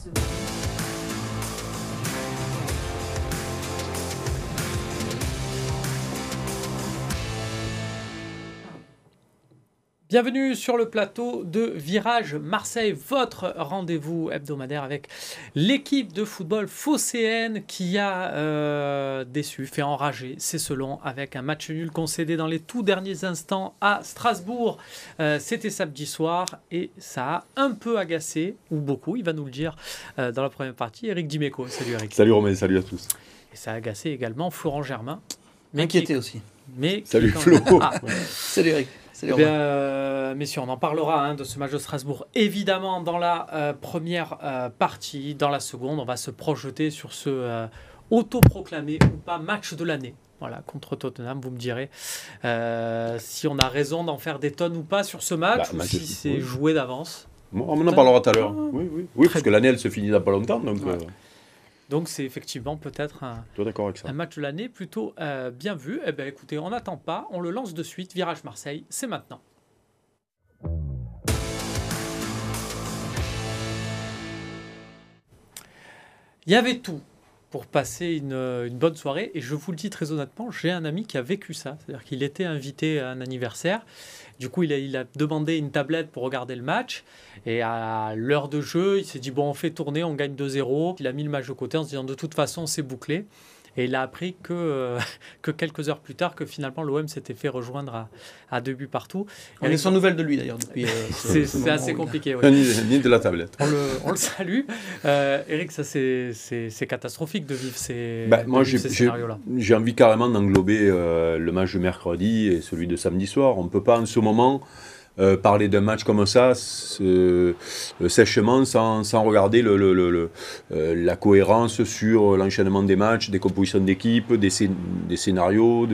soon. Bienvenue sur le plateau de Virage Marseille, votre rendez-vous hebdomadaire avec l'équipe de football phocéenne qui a euh, déçu, fait enrager c'est selon avec un match nul concédé dans les tout derniers instants à Strasbourg. Euh, c'était samedi soir et ça a un peu agacé, ou beaucoup, il va nous le dire euh, dans la première partie, Eric Dimeco. Salut Eric. Salut Romain, salut à tous. Et ça a agacé également Florent Germain. Mais Inquiété aussi. Mais salut Flo. salut Eric. Eh bien, euh, messieurs, on en parlera hein, de ce match de Strasbourg, évidemment, dans la euh, première euh, partie. Dans la seconde, on va se projeter sur ce autoproclamé ou pas match de l'année. Voilà, contre Tottenham, vous me direz si on a raison d'en faire des tonnes ou pas sur ce match, bah, ou si c'est joué d'avance. on en parlera tout à l'heure. Oui, oui. oui parce que l'année, elle se finit dans pas longtemps. Donc, donc c'est effectivement peut-être un, un, match de l'année plutôt euh, bien vu. Eh bien écoutez, on n'attend pas, on le lance de suite. Virage Marseille, c'est maintenant. Il y avait tout pour passer une, une, bonne soirée et je vous le dis très honnêtement, j'ai un ami qui a vécu ça. C'est-à-dire qu'il était invité à un anniversaire du coup, il a, demandé une tablette pour regarder le match. Et à l'heure de jeu, il s'est dit bon, on fait tourner, on gagne 2-0. Il a mis le match de côté en se disant de toute façon, c'est bouclé. Et il a appris que, euh, que quelques heures plus tard que finalement l'OM s'était fait rejoindre à, à, deux buts partout. On est sans nouvelles de lui d'ailleurs depuis. Euh, c'est assez compliqué. Ni, de la tablette. On le, on le salue. Euh, Eric, ça c'est catastrophique de vivre ces, bah, moi, ces scénarios-là. J'ai envie carrément d'englober le match de mercredi et celui de samedi soir. On ne peut pas en ce moment euh, parler d'un match comme ça euh, sèchement sans, sans regarder euh, la cohérence sur l'enchaînement des matchs, des compositions d'équipe, des, scénarios.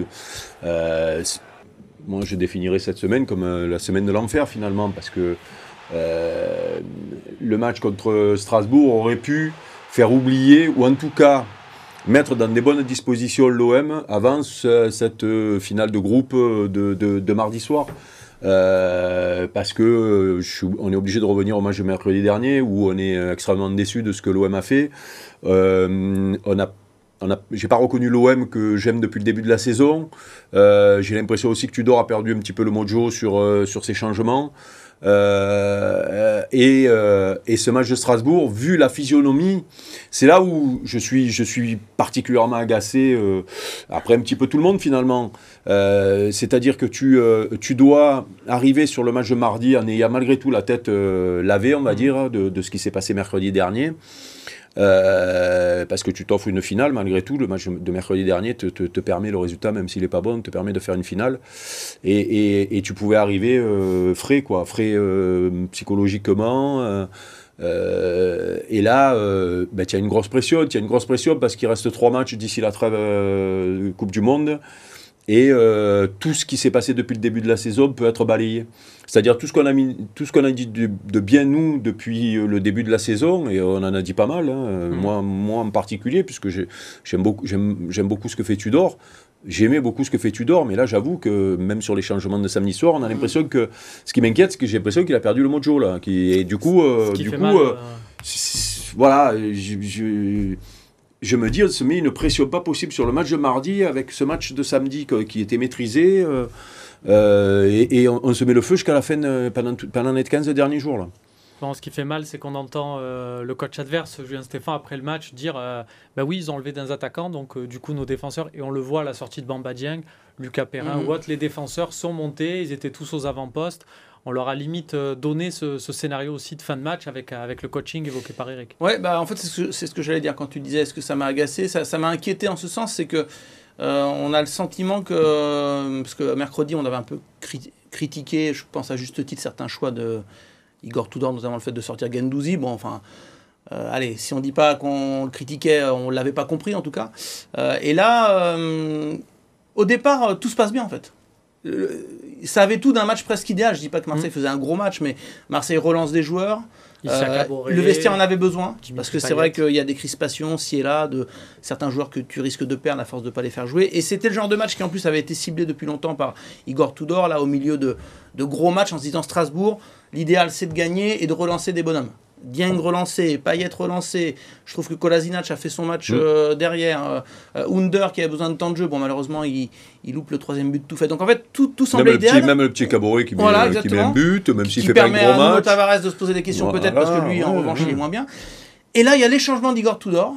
Moi, je définirais cette semaine comme la semaine de l'enfer finalement parce que le match contre Strasbourg aurait pu faire oublier ou en tout cas mettre dans des bonnes dispositions l'OM avant cette finale de groupe de mardi soir. Euh, parce que euh, on est obligé de revenir au match de mercredi dernier où on est extrêmement déçu de ce que l'OM a fait. Euh, on a j'ai pas reconnu l'OM que j'aime depuis le début de la saison. j'ai l'impression aussi que Tudor a perdu un petit peu le mojo sur, sur ses changements. Euh, et, euh, et, ce match de Strasbourg, vu la physionomie, c'est là où je suis, je suis particulièrement agacé, euh, après un petit peu tout le monde finalement. C'est-à-dire que tu, tu dois arriver sur le match de mardi en ayant malgré tout la tête lavée, on va mmh. dire, de, de ce qui s'est passé mercredi dernier. Euh, parce que tu t'offres une finale, malgré tout, le match de mercredi dernier te, te, permet, le résultat, même s'il n'est pas bon, te permet de faire une finale. Et, et, et tu pouvais arriver euh, frais, quoi, frais euh, psychologiquement. et là, ben, tu as une grosse pression, tu as une grosse pression parce qu'il reste trois matchs d'ici la trêve Coupe du Monde. Et tout ce qui s'est passé depuis le début de la saison peut être balayé. C'est-à-dire tout ce qu'on a mis, tout ce qu'on a dit de, bien nous depuis euh, le début de la saison, et on en a dit pas mal, hein, mm. moi, moi en particulier, puisque j'aime beaucoup, j'aime beaucoup ce que fait Tudor. J'aimais beaucoup ce que fait Tudor, mais là j'avoue que même sur les changements de samedi soir, on a l'impression que ce qui m'inquiète, c'est que j'ai l'impression qu'il a perdu le mojo là. Qui, et du coup, euh, du coup, euh, voilà, je, je, me dis, on se met une pression pas possible sur le match de mardi avec ce match de samedi qui était maîtrisé. Euh, et, on, se met le feu jusqu'à la fin, pendant, pendant les 15 derniers jours. Là. ce qui fait mal, c'est qu'on entend euh, le coach adverse, Julien Stéphane, après le match, dire euh, bah oui, ils ont enlevé des attaquants, donc du coup, nos défenseurs, et on le voit à la sortie de Bamba Dieng, Lucas Perrin, mm les défenseurs sont montés, ils étaient tous aux avant-postes. On leur a limite donné ce, scénario aussi de fin de match avec, avec le coaching évoqué par Eric. Ouais, bah en fait, c'est ce que, ce que j'allais dire quand tu disais est-ce que ça m'a agacé? Ça m'a inquiété en ce sens, c'est que euh, on a le sentiment que, parce que mercredi, on avait un peu critiqué, je pense à juste titre, certains choix de Igor Tudor, notamment le fait de sortir Gendouzi. Bon, enfin, euh, allez, si on dit pas qu'on le critiquait, on l'avait pas compris en tout cas. Euh, et là, au départ, tout se passe bien en fait. Ça avait tout d'un match presque idéal. Je dis pas que Marseille mmh. faisait un gros match, mais Marseille relance des joueurs. Euh, le vestiaire en avait besoin, parce que c'est vrai qu'il y a des crispations ci et là de certains joueurs que tu risques de perdre à force de ne pas les faire jouer. Et c'était le genre de match qui en plus avait été ciblé depuis longtemps par Igor Tudor, là au milieu de, de gros matchs en se disant Strasbourg, l'idéal c'est de gagner et de relancer des bonhommes. Dieng relancé, Payet relancé. Je trouve que Kolasinac a fait son match Mm. euh, derrière. Euh, euh, Under qui avait besoin de temps de jeu. Bon, malheureusement, il, il loupe le troisième but tout fait. Donc en fait, tout, tout Même semblait le, petit, idéal. même le petit Caboret qui, met- Voilà, qui met, un but, même s'il fait pas un gros match. Tavares de se poser des questions Voilà, peut-être parce que lui, en revanche, ouais. il est moins bien. Et là, il y a les changements d'Igor Tudor.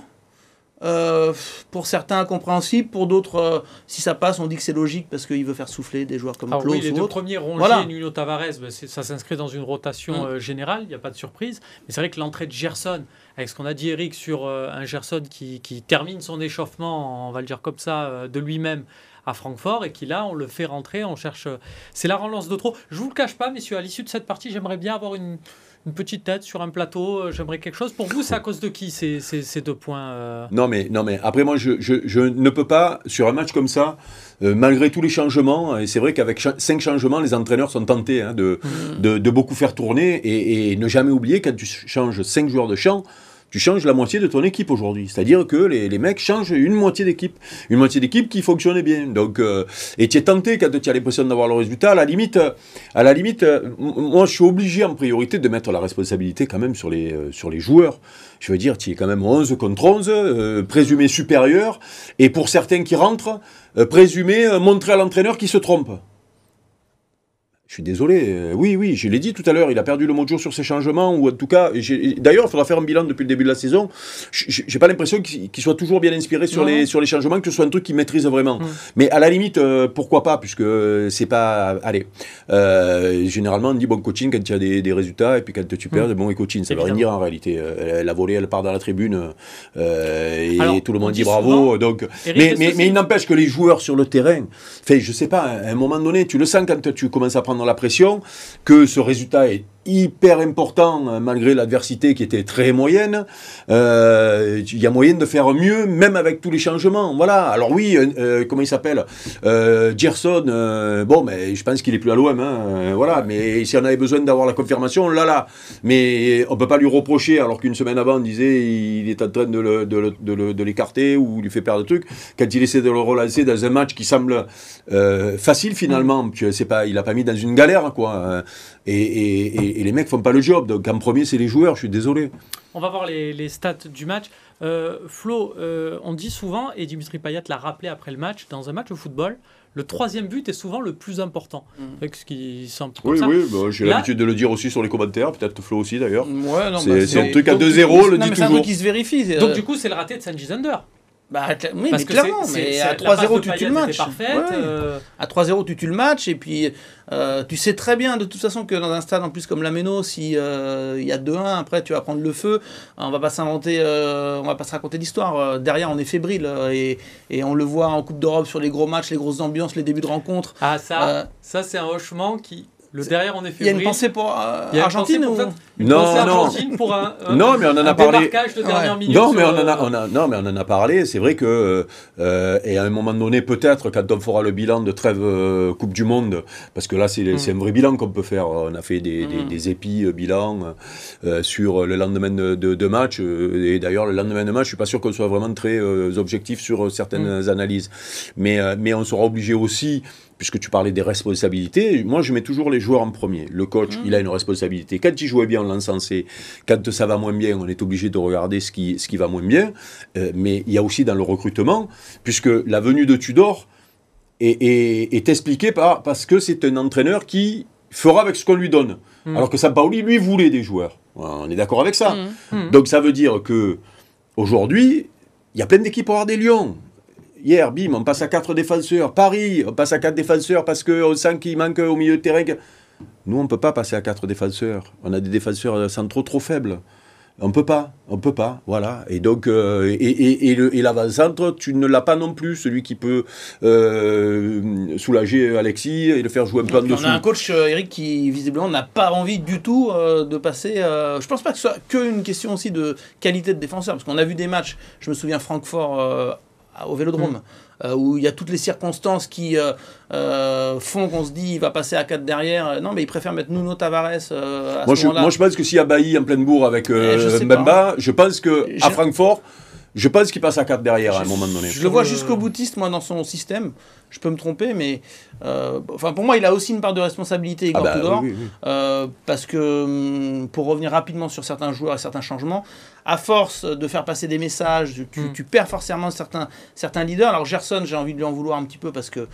Euh, pour certains incompréhensible, pour d'autres, euh, si ça passe, on dit que c'est logique parce qu'il veut faire souffler des joueurs comme Klaus oui, les ou deux autres. premiers, Rongier Voilà. et Nuno Tavares, ben, ça s'inscrit dans une rotation Mm. euh, générale, il n'y a pas de surprise. Mais c'est vrai que l'entrée de Gerson, avec ce qu'on a dit Eric sur un Gerson qui, qui termine son échauffement, on va le dire comme ça, de lui-même à Francfort, et qui là, on le fait rentrer, on cherche... c'est la relance de trop. Je vous le cache pas, messieurs, à l'issue de cette partie, j'aimerais bien avoir une, une petite tête sur un plateau, euh, j'aimerais quelque chose. Pour vous, c'est à cause de qui ces, ces- ces deux points euh? Non mais, non mais après moi je, je, je ne peux pas sur un match comme ça euh, malgré tous les changements et c'est vrai qu'avec cha- cinq changements les entraîneurs sont tentés hein, de, Mm. de, de beaucoup faire tourner et, et ne jamais oublier quand tu changes cinq joueurs de champ tu changes la moitié de ton équipe aujourd'hui. C'est-à-dire que les, les mecs changent une moitié d'équipe. Une moitié d'équipe qui fonctionnait bien. Donc, euh, et tu es tenté quand tu as l'impression d'avoir le résultat. À la limite, à la limite euh, moi, je suis obligé en priorité de mettre la responsabilité quand même sur les, euh, sur les joueurs. Je veux dire, tu es quand même 11 contre 11, euh, présumé supérieur. Et pour certains qui rentrent, présumé montrer à l'entraîneur qui se trompe. Je suis désolé. euh, oui, oui, je l'ai dit tout à l'heure, il a perdu le mojo sur ses changements, ou en tout cas, d'ailleurs, il faudra faire un bilan depuis le début de la saison. J'ai pas l'impression qu'il soit toujours bien inspiré sur, Non. les, sur les changements, que ce soit un truc qu'il maîtrise vraiment. Mm. Mais à la limite, euh, pourquoi pas, puisque c'est pas. Allez, euh, généralement, on dit bon coaching quand il y a des, des résultats, et puis quand tu perds, Mm. bon coaching. Ça veut rien dire en réalité. Euh, la volée, elle part dans la tribune, euh, et Alors, tout le on monde dit dit bravo. donc, Eric, mais, mais, il n'empêche que les joueurs sur le terrain, fait, je sais pas, à un moment donné, tu le sens quand tu commences à prendre la pression, que ce résultat est hyper important euh, malgré l'adversité qui était très moyenne. Euh, Il y a moyen de faire mieux, même avec tous les changements. Voilà. Alors oui, euh, comment il s'appelle euh, Gerson. bon, mais je pense qu'il est plus à l'OM. Hein, voilà. Mais si on avait besoin d'avoir la confirmation, là, là. Mais on peut pas lui reprocher, alors qu'une semaine avant, on disait il est en train de l'écarter ou il lui fait perdre le truc. Quand il essaie de le relancer dans un match qui semble facile finalement, que c'est pas, il a pas mis dans une galère, quoi. Et, et- et- et les mecs font pas le job. Donc en premier, c'est les joueurs. Je suis désolé. On va voir les, les stats du match. Euh, Flo, euh, on dit souvent, et Dimitri Payet l'a rappelé après le match, dans un match de football, le troisième but est souvent le plus important. Mm. Avec ce qui semble Oui, ça. oui, bah, j'ai Là- l'habitude de le dire aussi sur les commentaires, peut-être Flo aussi d'ailleurs. Ouais, C'est- bah, un truc à 2-0, donc, le non, dit mais C'est un toujours. truc qui se vérifie. Donc euh, du coup, c'est le raté de Sanji Zander. Bah, oui, Parce mais que clairement, mais à la passe 3-0, de tu tues le match. était parfaite. Ouais. euh, À 3-0, tu tues le match. Et puis, euh, tu sais très bien, de toute façon, que dans un stade en plus comme la Méno, si euh, il y a 2-1, après, tu vas prendre le feu. On va pas s'inventer, on va pas se raconter d'histoire. Euh, Derrière, on est fébrile. et, et on le voit en Coupe d'Europe sur les gros matchs, les grosses ambiances, les débuts de rencontre. Ah ça, ça c'est un hochement qui... Le derrière, on est Il y a une pensée pour euh, y a Argentine pensée ou... pour Une Non, pensée non. Argentine pour un, un- Non, mais on en a parlé. démarquage de dernière Ouais. minute. Non mais, on en a, on a- non, mais on en a parlé. C'est vrai que, euh, et à un moment donné, peut-être, quand on fera le bilan de trêve euh, Coupe du Monde, parce que là, c'est Mm. c'est un vrai bilan qu'on peut faire. On a fait des, des, Mm. des épis euh, bilans euh, sur le lendemain de, de- de match. euh, et d'ailleurs, le lendemain de match, je suis pas sûr qu'on soit vraiment très euh, objectif sur certaines Mm. analyses. Mais, euh, mais on sera obligé aussi puisque tu parlais des responsabilités, moi je mets toujours les joueurs en premier. Le coach, Mm. il a une responsabilité. Quand il jouait bien, on l'encensait. Quand ça va moins bien, on est obligé de regarder ce qui, ce qui va moins bien. Euh, mais il y a aussi dans le recrutement, puisque la venue de Tudor est, est- est expliquée par, parce que c'est un entraîneur qui fera avec ce qu'on lui donne. Mm. Alors que Sampaoli, lui, voulait des joueurs. On est d'accord avec ça. Mhm. Donc ça veut dire que aujourd'hui, il y a plein d'équipes pour avoir des lions. Hier, bim, on passe à quatre défenseurs. Paris, on passe à quatre défenseurs parce qu'on sent qu'il manque au milieu de terrain. Nous, on ne peut pas passer à quatre défenseurs. On a des défenseurs centraux trop faibles. On peut pas, on peut pas, voilà. Et donc, euh, et, et, et, l'avant-centre, tu ne l'as pas non plus, celui qui peut euh, soulager Alexis et le faire jouer un peu en dessous. on a un coach, euh, Eric, qui visiblement n'a pas envie du tout euh, de passer. je pense pas que ce soit qu'une question aussi de qualité de défenseur, parce qu'on a vu des matchs, je me souviens Francfort au Vélodrome, Mm. euh, où il y a toutes les circonstances qui euh, euh, font qu'on se dit il va passer à 4 derrière. Non, mais il préfère mettre Nuno Tavares à Moi ce je, moi, je pense que s'il y a Bailly en pleine bourre avec Eh, je je pense que à Francfort, Je pense qu'il passe à 4 derrière à un moment donné. Je le vois jusqu'au boutiste, moi, dans son système. Je peux me tromper, mais euh, enfin, pour moi, il a aussi une part de responsabilité, Igor Ah bah, Tudor, oui, oui, oui. euh, parce que, hum, pour revenir rapidement sur certains joueurs et certains changements, à force de faire passer des messages, tu, Mm. tu perds forcément certains, certains leaders. Alors, Gerson, j'ai envie de lui en vouloir un petit peu parce que.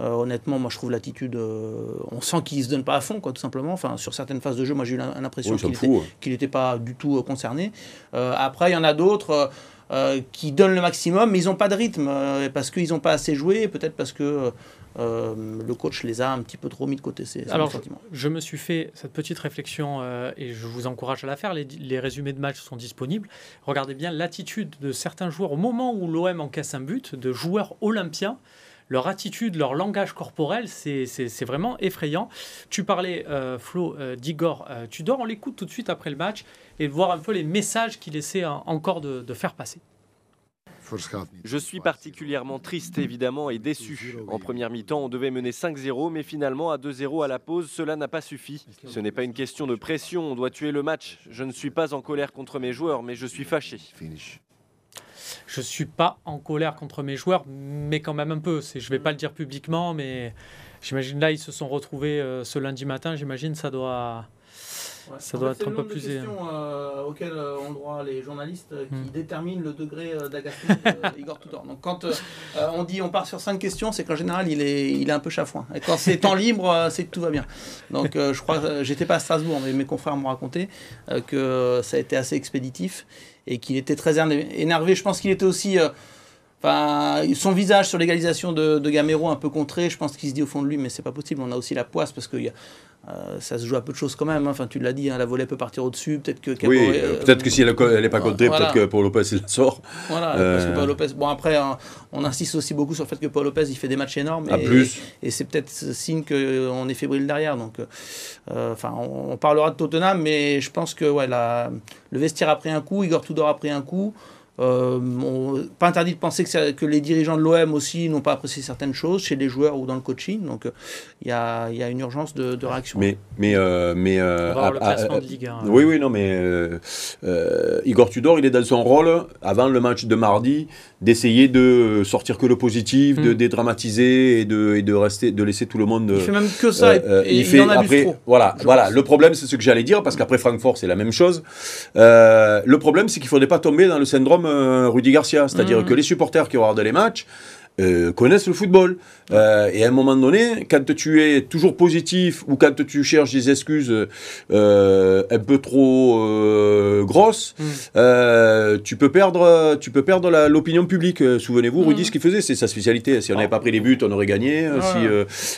euh, honnêtement, moi je trouve l'attitude, euh, on sent qu'il se donne pas à fond, quoi, tout simplement. Enfin, sur certaines phases de jeu, moi j'ai eu l'im- l'impression Oui, qu'il n'était pas du tout euh, concerné. Euh, après, il y en a d'autres euh, qui donnent le maximum, mais ils n'ont pas de rythme, euh, parce qu'ils n'ont pas assez joué, peut-être parce que euh, le coach les a un petit peu trop mis de côté. C'est Alors. Je me suis fait cette petite réflexion et je vous encourage à la faire. Les, les résumés de match sont disponibles. Regardez bien l'attitude de certains joueurs au moment où l'OM encaisse un but, de joueurs olympiens. Leur attitude, leur langage corporel, c'est vraiment effrayant. Tu parlais, euh, Flo, euh, d'Igor euh, Tudor. On l'écoute tout de suite après le match et voir un peu les messages qu'il essaie en- encore de, de faire passer. Je suis particulièrement triste évidemment et déçu. En première mi-temps, on devait mener 5-0, mais finalement à 2-0 à la pause, cela n'a pas suffi. Ce n'est pas une question de pression, on doit tuer le match. Je ne suis pas en colère contre mes joueurs, mais je suis fâché. Je suis pas en colère contre mes joueurs, mais quand même un peu. C'est, je vais pas le dire publiquement, mais j'imagine là ils se sont retrouvés euh, ce lundi matin. J'imagine ça doit. Ça doit être un peu plus- questions euh, auxquelles euh, ont droit les journalistes euh, qui Hmm. déterminent le degré euh, d'agacement d'Igor Tudor. Donc quand euh, on dit on part sur cinq questions, c'est qu'en général il est, il est un peu chafouin. Et quand c'est temps libre, c'est que tout va bien. Donc euh, je crois, j'étais pas à Strasbourg, mais mes confrères m'ont raconté que ça a été assez expéditif et qu'il était très éner- énervé. Je pense qu'il était aussi Enfin, son visage sur l'égalisation de, de Gamero un peu contré, je pense qu'il se dit au fond de lui, mais c'est pas possible. On a aussi la poisse parce que y a- euh, ça se joue à peu de choses quand même. hein. Enfin, tu l'as dit, hein, la volée peut partir au-dessus. Peut-être que Oui, Caboret, euh, euh, peut-être que si elle n'est pas contrée, voilà. peut-être que pour Lopez il la sort. Voilà, Euh, parce que Paul Lopez. Bon, après, hein, on insiste aussi beaucoup sur le fait que Paul Lopez il fait des matchs énormes. À et, plus. Et c'est peut-être ce signe qu'on est fébrile derrière. Donc, enfin, on, on parlera de Tottenham, mais je pense que ouais, la- le vestiaire a pris un coup, Igor Tudor a pris un coup. Euh, on- pas interdit de penser que, ça- que les dirigeants de l'OM aussi n'ont pas apprécié certaines choses chez les joueurs ou dans le coaching. Donc, euh, il y, a, il y a une urgence de, de réaction. Mais, mais, euh, mais On euh, va voir le classement de Ligue 1. Oui, oui, non, mais euh, euh, Igor Tudor, il est dans son rôle, avant le match de mardi, d'essayer de sortir que le positif, de Mm. dédramatiser et de, et de rester, de laisser tout le monde. il fait même que ça Euh, et, euh, et il il, fait en abuse après, trop. voilà, voilà. pense. Le problème, c'est ce que j'allais dire, parce qu'après Francfort, c'est la même chose. Euh, le problème, c'est qu'il ne faudrait pas tomber dans le syndrome euh, Rudy Garcia, c'est-à-dire Mhm. que les supporters qui regardent les matchs euh, connaissent le football. Euh, et à un moment donné, quand tu es toujours positif ou quand tu cherches des excuses euh, un peu trop grosses, Mm. tu peux perdre, tu peux perdre l'opinion publique. Souvenez-vous, Rudy, Mhm. ce qu'il faisait, c'est sa spécialité. Si on n'avait Ah. pas pris les buts, on aurait gagné. Si,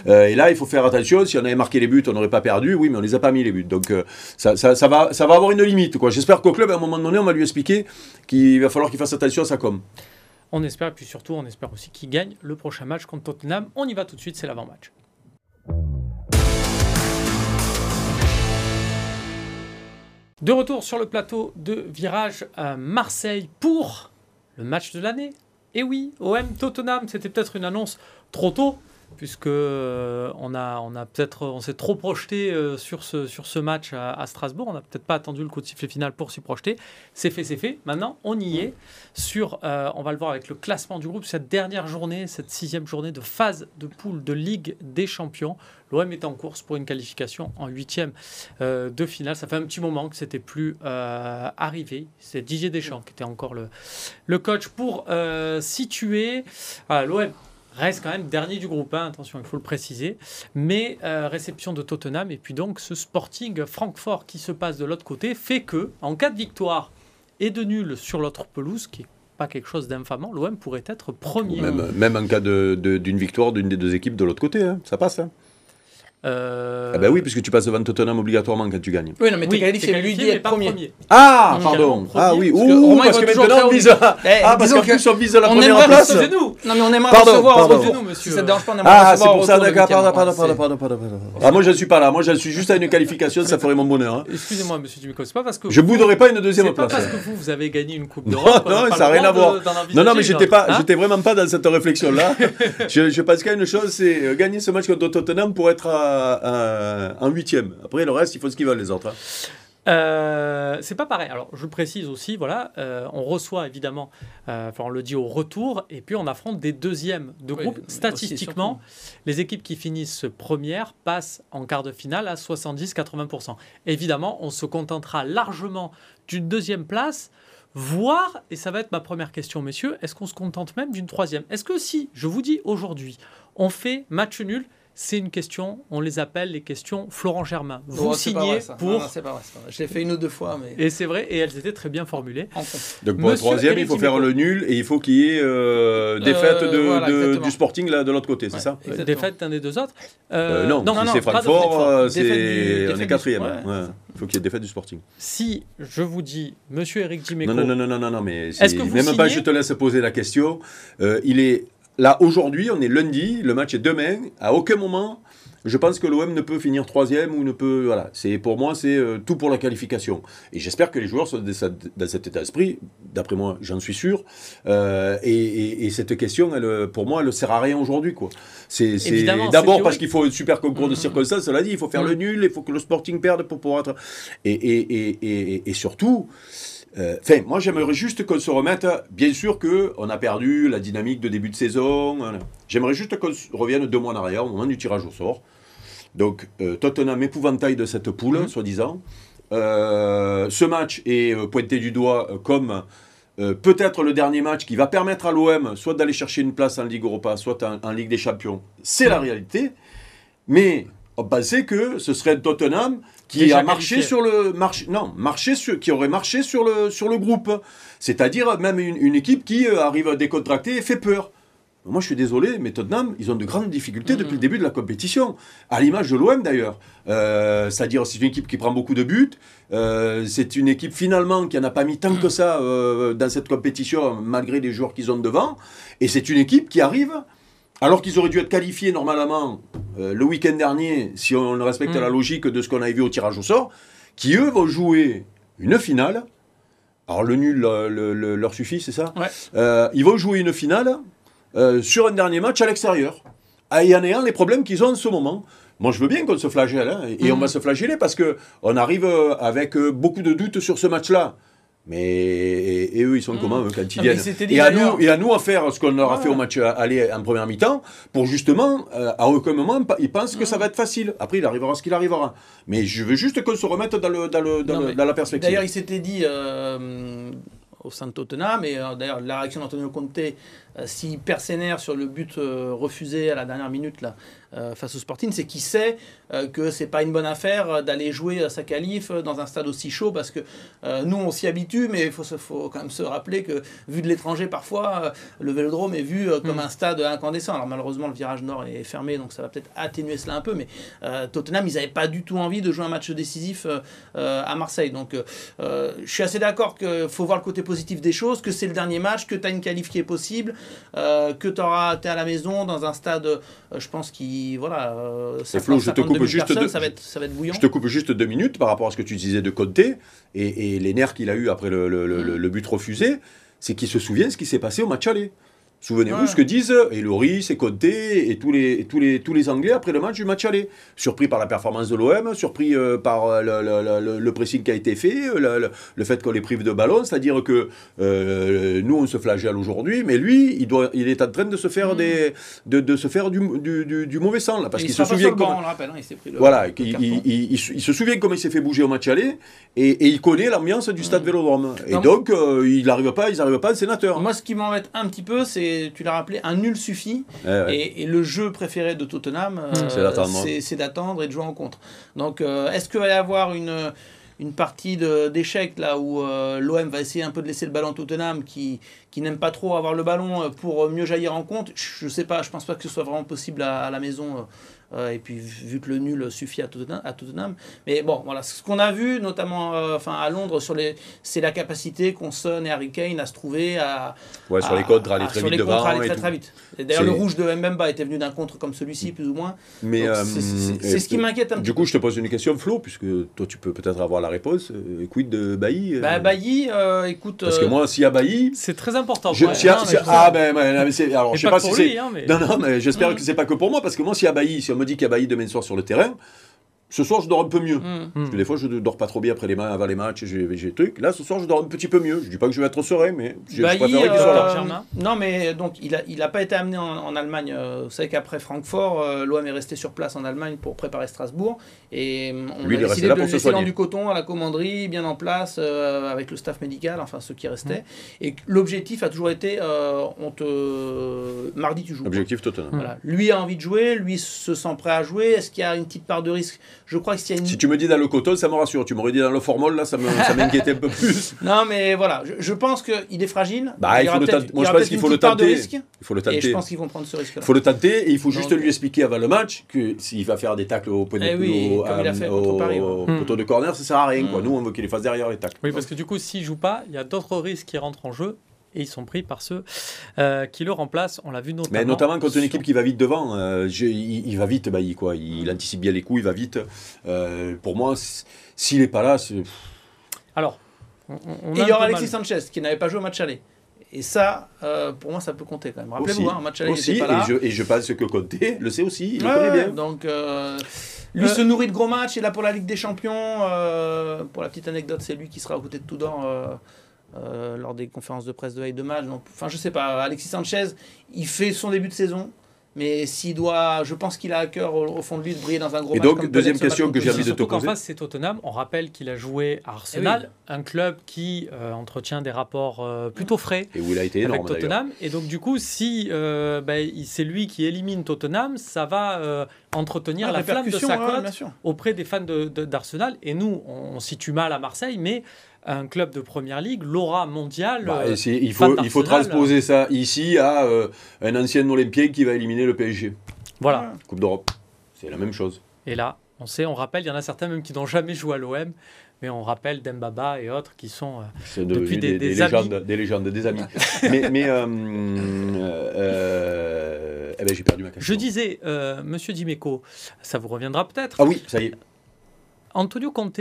euh, et là, il faut faire attention. Si on avait marqué les buts, on n'aurait pas perdu. Oui, mais on les a pas mis les buts. Donc ça, ça, ça va, ça va avoir une limite. J'espère qu'au club, à un moment donné, on va lui expliquer qu'il va falloir qu'il fasse attention à sa com. On espère, et puis surtout, on espère aussi qu'il gagne le prochain match contre Tottenham. On y va tout de suite, c'est l'avant-match. De retour sur le plateau de Virage à Marseille pour le match de l'année. Et oui, OM Tottenham, c'était peut-être une annonce trop tôt, puisque euh, on a, peut-être, on s'est trop projeté euh, sur ce, match à, Strasbourg. On n'a peut-être pas attendu le coup de sifflet final pour s'y projeter. C'est fait, c'est fait. Maintenant, on y est. Euh, on va le voir avec le classement du groupe, cette dernière journée, cette sixième journée de phase de poule de Ligue des Champions. L'OM est en course pour une qualification en huitième de finale. Ça fait un petit moment que c'était plus arrivé. C'est Didier Deschamps qui était encore le, coach pour situer. L'OM reste quand même dernier du groupe, hein, attention, il faut le préciser. Mais euh, réception de Tottenham et puis donc ce Sporting Francfort qui se passe de l'autre côté fait que, en cas de victoire et de nul sur l'autre pelouse, qui est pas quelque chose d'infamant, l'OM pourrait être premier. Même, en cas de- de- d'une victoire d'une des deux équipes de l'autre côté, hein. ça passe. hein. Euh, Ah ben oui, puisque tu passes devant Tottenham obligatoirement quand tu gagnes. Oui, non, mais oui, t'es qualifié, t'es lui dit être pas premier. Ah, Mmh. pardon. Premier, Ah oui, parce que ouh, parce que maintenant on vise, à- Eh, ah, parce qu'en que plus on vise la on première place. Non, mais on aimerait Pardon, recevoir pardon. au retour. Si ça te dérange pas, on aimerait Ah, c'est recevoir au pour ça, d'accord, pardon, pardon, pardon, c'est- pardon, pardon, pardon. Ah, moi je ne suis pas là, moi je suis juste à une qualification, ça ferait mon bonheur. hein. Excusez-moi, monsieur Dumiko, c'est pas parce que Je bouderai pas une c'est deuxième pas place. parce que vous, vous avez gagné une Coupe Non, d'Europe. non, n'a pas ça a le rien à voir. Non, non, mais j'étais pas, hein j'étais vraiment pas dans cette réflexion-là. je, je pense qu'il y a une chose, c'est euh, gagner ce match contre Tottenham pour être à- à- en huitième. Après, le reste, il faut ce qu'ils veulent les autres. hein. Euh, c'est pas pareil. Alors, je précise aussi, voilà, euh, on reçoit évidemment, euh, enfin, on le dit au retour, et puis on affronte des deuxièmes de Oui, groupe. Statistiquement, les équipes qui finissent première passent en quart de finale à 70-80%. Évidemment, on se contentera largement d'une deuxième place, voire, et ça va être ma première question, messieurs, est-ce qu'on se contente même d'une troisième? Est-ce que si, je vous dis aujourd'hui, on fait match nul, c'est une question, on les appelle les questions Florent Germain. Vous Oh, c'est pas signez vrai, ça. pour... Non, non, c'est pas vrai, c'est pas vrai. Je l'ai fait une ou deux fois, mais. Et c'est vrai, et elles étaient très bien formulées. Donc pour le Monsieur troisième, il Eric faut faire le nul et il faut qu'il y ait euh, défaite Euh, de, voilà, de- exactement. du Sporting là, de l'autre côté, c'est Ouais. ça Exactement. Défaite d'un des deux autres. Euh, Non, non, si non, c'est pas de Francfort, euh, c'est on est quatrième. Il faut qu'il y ait défaite du Sporting. Si je vous dis, monsieur Eric Dimeco, Non, non, non, non, non, non, non, mais Est-ce c'est- que vous même pas, signez je te laisse poser la question. Euh, il est là aujourd'hui, on est lundi, le match est demain. À aucun moment, je pense que l'OM ne peut finir troisième ou ne peut. Voilà, c'est pour moi, c'est euh, tout pour la qualification. Et j'espère que les joueurs sont dans cet état d'esprit. D'après moi, j'en suis sûr. Euh, et, et- et cette question, elle, pour moi, elle ne sert à rien aujourd'hui, quoi. C'est c'est- Évidemment, c'est d'abord parce qu'il faut un super concours de circonstances. Cela dit, il faut faire Mhm. le nul, il faut que le Sporting perde pour pouvoir être. Et, et, et, Euh, moi j'aimerais juste qu'on se remette. Bien sûr que on a perdu la dynamique de début de saison. voilà. J'aimerais juste qu'on revienne deux mois en arrière, au moment du tirage au sort. Donc euh, Tottenham épouvantail de cette poule, Mhm. soi-disant. Euh, ce match est euh, pointé du doigt comme peut-être le dernier match qui va permettre à l'OM soit d'aller chercher une place en Ligue Europa, soit en, en Ligue des Champions. C'est la réalité. Mais on pensait que ce serait Tottenham qui Déjà a marché qualifié. sur le marché, non, marché sur, qui aurait marché sur le sur le groupe. C'est-à-dire même une, une équipe qui euh, arrive décontractée et fait peur. Moi, je suis désolé, mais Tottenham, ils ont de grandes difficultés depuis le début de la compétition, à l'image de l'OM d'ailleurs. Euh, C'est-à-dire, c'est une équipe qui prend beaucoup de buts. Euh, c'est une équipe finalement qui n'a pas mis tant que ça euh, dans cette compétition, malgré les joueurs qu'ils ont devant. Et c'est une équipe qui arrive, alors qu'ils auraient dû être qualifiés normalement euh, le week-end dernier, si on respecte Mm. la logique de ce qu'on avait vu au tirage au sort, qui eux vont jouer une finale. Alors le nul euh, le- le- leur suffit, c'est ça? Ouais. Euh, Ils vont jouer une finale euh, sur un dernier match à l'extérieur, et en ayant les problèmes qu'ils ont en ce moment. Moi, je veux bien qu'on se flagelle, hein, et on va se flageller parce que on arrive avec beaucoup de doutes sur ce match-là. Mais et, et eux, ils sont Mhm. comment eux, quand ils Ah, viennent et à, nous, et à nous à faire ce qu'on leur a Ouais. fait au match aller en première mi-temps pour justement, euh, à aucun moment, ils pensent que ça va être facile. Après, il arrivera ce qu'il arrivera. Mais je veux juste qu'on se remette dans, le, dans, le, dans, Non, le- mais dans la perspective. D'ailleurs, il s'était dit euh, au sein de Tottenham, et euh, d'ailleurs, la réaction d'Antonio Conte, euh, s'il persévère sur le but euh, refusé à la dernière minute là, euh, face au Sporting, c'est qu'il sait que c'est pas une bonne affaire d'aller jouer à sa qualif dans un stade aussi chaud, parce que nous, on s'y habitue, mais il faut, quand même se rappeler que, vu de l'étranger, parfois, le vélodrome est vu comme Mm. un stade incandescent. Alors, malheureusement, le virage nord est fermé, donc ça va peut-être atténuer cela un peu, mais Tottenham, ils n'avaient pas du tout envie de jouer un match décisif à Marseille. Donc, je suis assez d'accord qu'il faut voir le côté positif des choses, que c'est le dernier match, que tu as une qualif qui est possible, euh, que tu es à la maison dans un stade, euh, je pense, qui. Voilà. Euh, Et Flo, je te 52 coupe 000 juste personnes, de- ça, va être, ça va être bouillant. Je te coupe juste deux minutes par rapport à ce que tu disais de Conte et, et les nerfs qu'il a eu après le, le- le- le but refusé, c'est qu'il se souvient ce qui s'est passé au match aller. Souvenez-vous Ouais. ce que disent et Loris et Conte et tous les, et tous, les, tous les Anglais après le match du match aller. Surpris par la performance de l'OM, surpris euh, par euh, le, le- le- le pressing qui a été fait, euh, le, le- le fait qu'on les prive de ballon, c'est-à-dire que euh, nous on se flagelle aujourd'hui, mais lui il, doit, il est en train de se faire, Mm. des, de, de se faire du, du, du- du mauvais sang là, parce qu'il il se souvient le le hein, il s'est pris le, voilà, le il, se- souvient comment il s'est fait bouger au match aller et, et il connaît l'ambiance du stade Mm. Vélodrome. Et Non, donc, euh, il n'arrive pas, ils n'arrivent pas à sénateur. Moi, ce qui m'embête un petit peu, c'est, tu l'as rappelé, un nul suffit. Eh ouais. Et, et le jeu préféré de Tottenham, euh. C'est d'attendre. et de jouer en contre. Donc, euh, est-ce qu'il va y avoir une, une partie d'échecs là où euh, l'OM va essayer un peu de laisser le ballon à Tottenham qui, qui n'aime pas trop avoir le ballon pour mieux jaillir en compte Je ne sais pas, je pense pas que ce soit vraiment possible à, à la maison. Euh, et puis vu que le nul suffit à Tottenham, à Tottenham. mais bon voilà ce qu'on a vu notamment euh, enfin à Londres sur les c'est la capacité qu'ont Son et Harry Kane à se trouver à, Ouais, sur à- les contres, aller à- très sur vite devant. aller et très, très vite. Et D'ailleurs, le rouge de Mbemba était venu d'un contre comme celui-ci, plus ou moins. Mais euh, c'est- ce qui m'inquiète un petit Du coup, je te pose une question, Flo, puisque toi, tu peux peut-être avoir la réponse. Quid de Bailly euh, Bah, Bailly, euh, écoute. Parce que moi, s'il y a Bailly. C'est très important. je- ah, ben, alors, je sais pas si pour c'est. hein, Non, non, mais j'espère Mm. que c'est pas que pour moi, parce que moi, s'il y a Bailly, si on a Bailly demain soir sur le terrain, ce soir, je dors un peu mieux. Mm. Parce que des fois, je ne dors pas trop bien après les matchs, avant les matchs, j'ai j'ai des trucs. Là, ce soir, je dors un petit peu mieux. Je dis pas que je vais être serein, mais je, Bah, je préférerais il, qu'il soit là. euh, Germain. non, mais donc il a, il a pas été amené en, en Allemagne. Euh, Vous savez qu'après Francfort, euh, l'OM est resté sur place en Allemagne pour préparer Strasbourg. Et euh, on Lui, il est a décidé là de pour le laisser du coton à la commanderie, bien en place, euh, avec le staff médical, enfin ceux qui restaient. Mmh. Et l'objectif a toujours été euh, on te... mardi, tu joues. Objectif Tottenham. Voilà. Lui a envie de jouer, lui se sent prêt à jouer. Est-ce qu'il y a une petite part de risque Je crois que s'il y a une Si tu me dis dans le coton, ça me rassure. Tu m'aurais dit dans le formol, là, ça m'inquiétait un peu plus. Non, mais voilà, je, je pense qu'il est fragile. Bah, il y faut le tenter. il y Moi, je pense qu'il une faut le petite part de tenter. risque. Il faut le Et je tenter. pense qu'ils vont prendre ce risque-là. Il faut le tenter et il faut juste Donc- lui expliquer avant le match que s'il va faire des tacles au, Eh oui, il euh, Hmm. poteau de corner, ça sert à rien. Quoi. Hmm. Nous, on veut qu'il les fasse derrière les tacles. Oui, parce que du coup, s'il joue pas, il y a d'autres risques qui rentrent en jeu et ils sont pris par ceux euh, qui le remplacent. On l'a vu notamment. Mais notamment quand une sur- équipe qui va vite devant, euh, je- il, il va vite, bah, il, quoi, il anticipe bien les coups, il va vite. Euh, pour moi, s'il n'est pas là, c'est- Alors, on, on Et a il y aura Alexis mal. Sanchez qui n'avait pas joué au match aller. Et ça, euh, pour moi, ça peut compter quand même. Rappelez-vous, aussi, hein, un match aller, aussi, pas là. et, je, et je pense que Conte le sait aussi, il Ouais, le connaît bien. Donc, euh, lui Euh, se nourrit de gros matchs. Il est là pour la Ligue des Champions. euh, pour la petite anecdote, c'est lui qui sera aux côtés de Tudor euh, lors des conférences de presse de veille de match. Donc, enfin, je sais pas. Alexis Sanchez, il fait son début de saison. Mais s'il doit, je pense qu'il a à cœur au, au fond de lui de briller dans un gros Et match. donc, comme deuxième question que j'ai envie de te poser. face, c'est Tottenham. On rappelle qu'il a joué à Arsenal, un club qui euh, entretient des rapports euh, plutôt frais Et où il a été avec énorme d'ailleurs. Tottenham. Et donc, du coup, si euh, ben, c'est lui qui élimine Tottenham, ça va euh, entretenir Ah, la flamme de sa ouais, cote auprès des fans de- de- d'Arsenal. Et nous, on, on situe mal à Marseille, mais un club de première ligue, l'aura mondiale. Bah, euh, il, faut, il faut transposer ça ici à euh, un ancien Olympien qui va éliminer le PSG. voilà. Coupe d'Europe. C'est la même chose. Et là, on sait, on rappelle, il y en a certains même qui n'ont jamais joué à l'OM, mais on rappelle Dembaba et autres qui sont. euh, Depuis des, des- des des amis. légendes, des légendes, des amis. mais mais euh, euh, eh ben, j'ai perdu ma question. Je disais, euh, Monsieur Dimeco, ça vous reviendra peut-être. Ah oui, ça y est. Antonio Conte,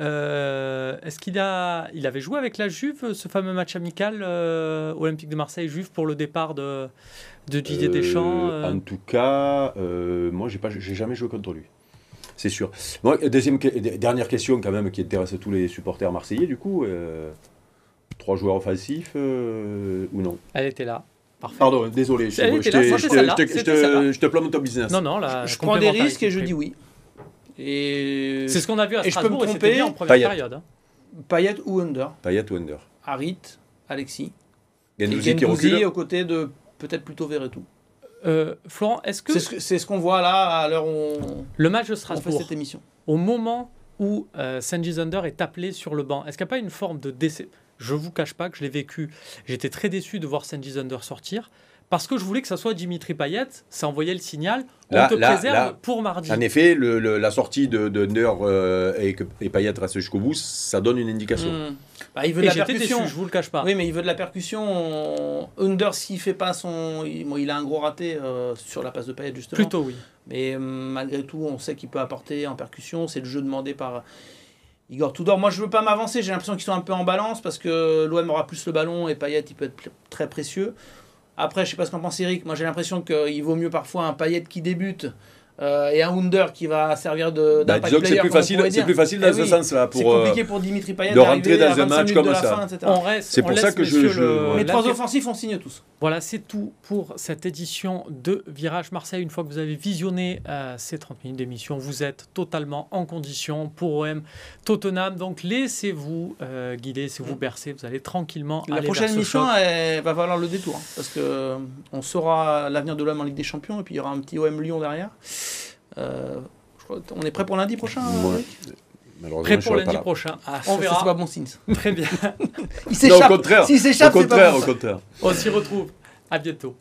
euh, est-ce qu'il a, il avait joué avec la Juve ce fameux match amical euh, Olympique de Marseille Juve pour le départ de, de Didier Euh, Deschamps euh, En tout cas, euh, moi, j'ai pas, j'ai jamais joué contre lui. C'est sûr. Deuxième, dernière question quand même qui intéresse tous les supporters marseillais, du coup. euh, trois joueurs offensifs euh, ou non? Elle était là. Parfait. Pardon, désolé. Je, je te- là, je je plombe ton business. Non, non, la Je prends des risques et je dis oui. Et C'est ce qu'on a vu à Et je peux me Strasbourg et tromper. bien en première Payet. période. hein. Payet ou Under? Payet ou Under Harit, Alexis. Gendouzi et qui recule aux côtés de peut-être plutôt Verretou. Euh, Florent, est-ce que C'est ce qu'on voit là à l'heure où on, le match de on fait Strasbourg, cette émission. au moment où euh, Sanji Zander est appelé sur le banc, est-ce qu'il n'y a pas une forme de décès Je vous cache pas que je l'ai vécu. J'étais très déçu de voir Sanji Zander sortir parce que je voulais que ça soit Dimitri Payet. Ça envoyait le signal. On Là- te là- préserve là, pour mardi. En effet, le- le- la sortie de, euh, et que et Payet reste jusqu'au bout, ça donne une indication. Hmm. Bah, il veut de Et la j'étais déçu, percussion. je vous le cache pas. Oui, mais il veut de la percussion. Under, s'il fait pas son. Il, bon, il a un gros raté euh, sur la passe de Payet, justement. Plutôt oui. Mais euh, malgré tout, on sait qu'il peut apporter en percussion. C'est le jeu demandé par Igor Tudor. Moi, je veux pas m'avancer. J'ai l'impression qu'ils sont un peu en balance parce que l'OM aura plus le ballon et Payet, il peut être très précieux. Après, je sais pas ce qu'en pense Eric. Moi, j'ai l'impression qu'il vaut mieux parfois un Payet qui débute euh, et un Under qui va servir de Bah, d'impact disons que c'est plus facile, pourrait c'est plus facile dans Eh ce oui. sens-là C'est pour. compliqué pour Dimitri Payet de rentrer dans un 25 match minutes comme ça. fin. On reste. C'est pour ça que je- messieurs, je- le- Les trois offensifs, on signe tous. Voilà, c'est tout pour cette édition de Virage Marseille. Une fois que vous avez visionné euh, ces 30 minutes d'émission, vous êtes totalement en condition pour OM Tottenham. Donc laissez-vous euh, guider, laissez-vous bercer. Vous allez tranquillement La aller prochaine émission, elle va valoir le détour. hein, parce que on saura l'avenir de l'OM en Ligue des Champions. Et puis il y aura un petit OM Lyon derrière. Euh, je crois qu'on est prêt pour lundi prochain Prêt pour lundi prochain. Ah, On ça, verra. C'est pas bon signe. Très bien. Il Non, au s'échappe. contraire. S'il Au s'échappe, c'est pas contraire, bon. au contraire. On s'y retrouve. À bientôt.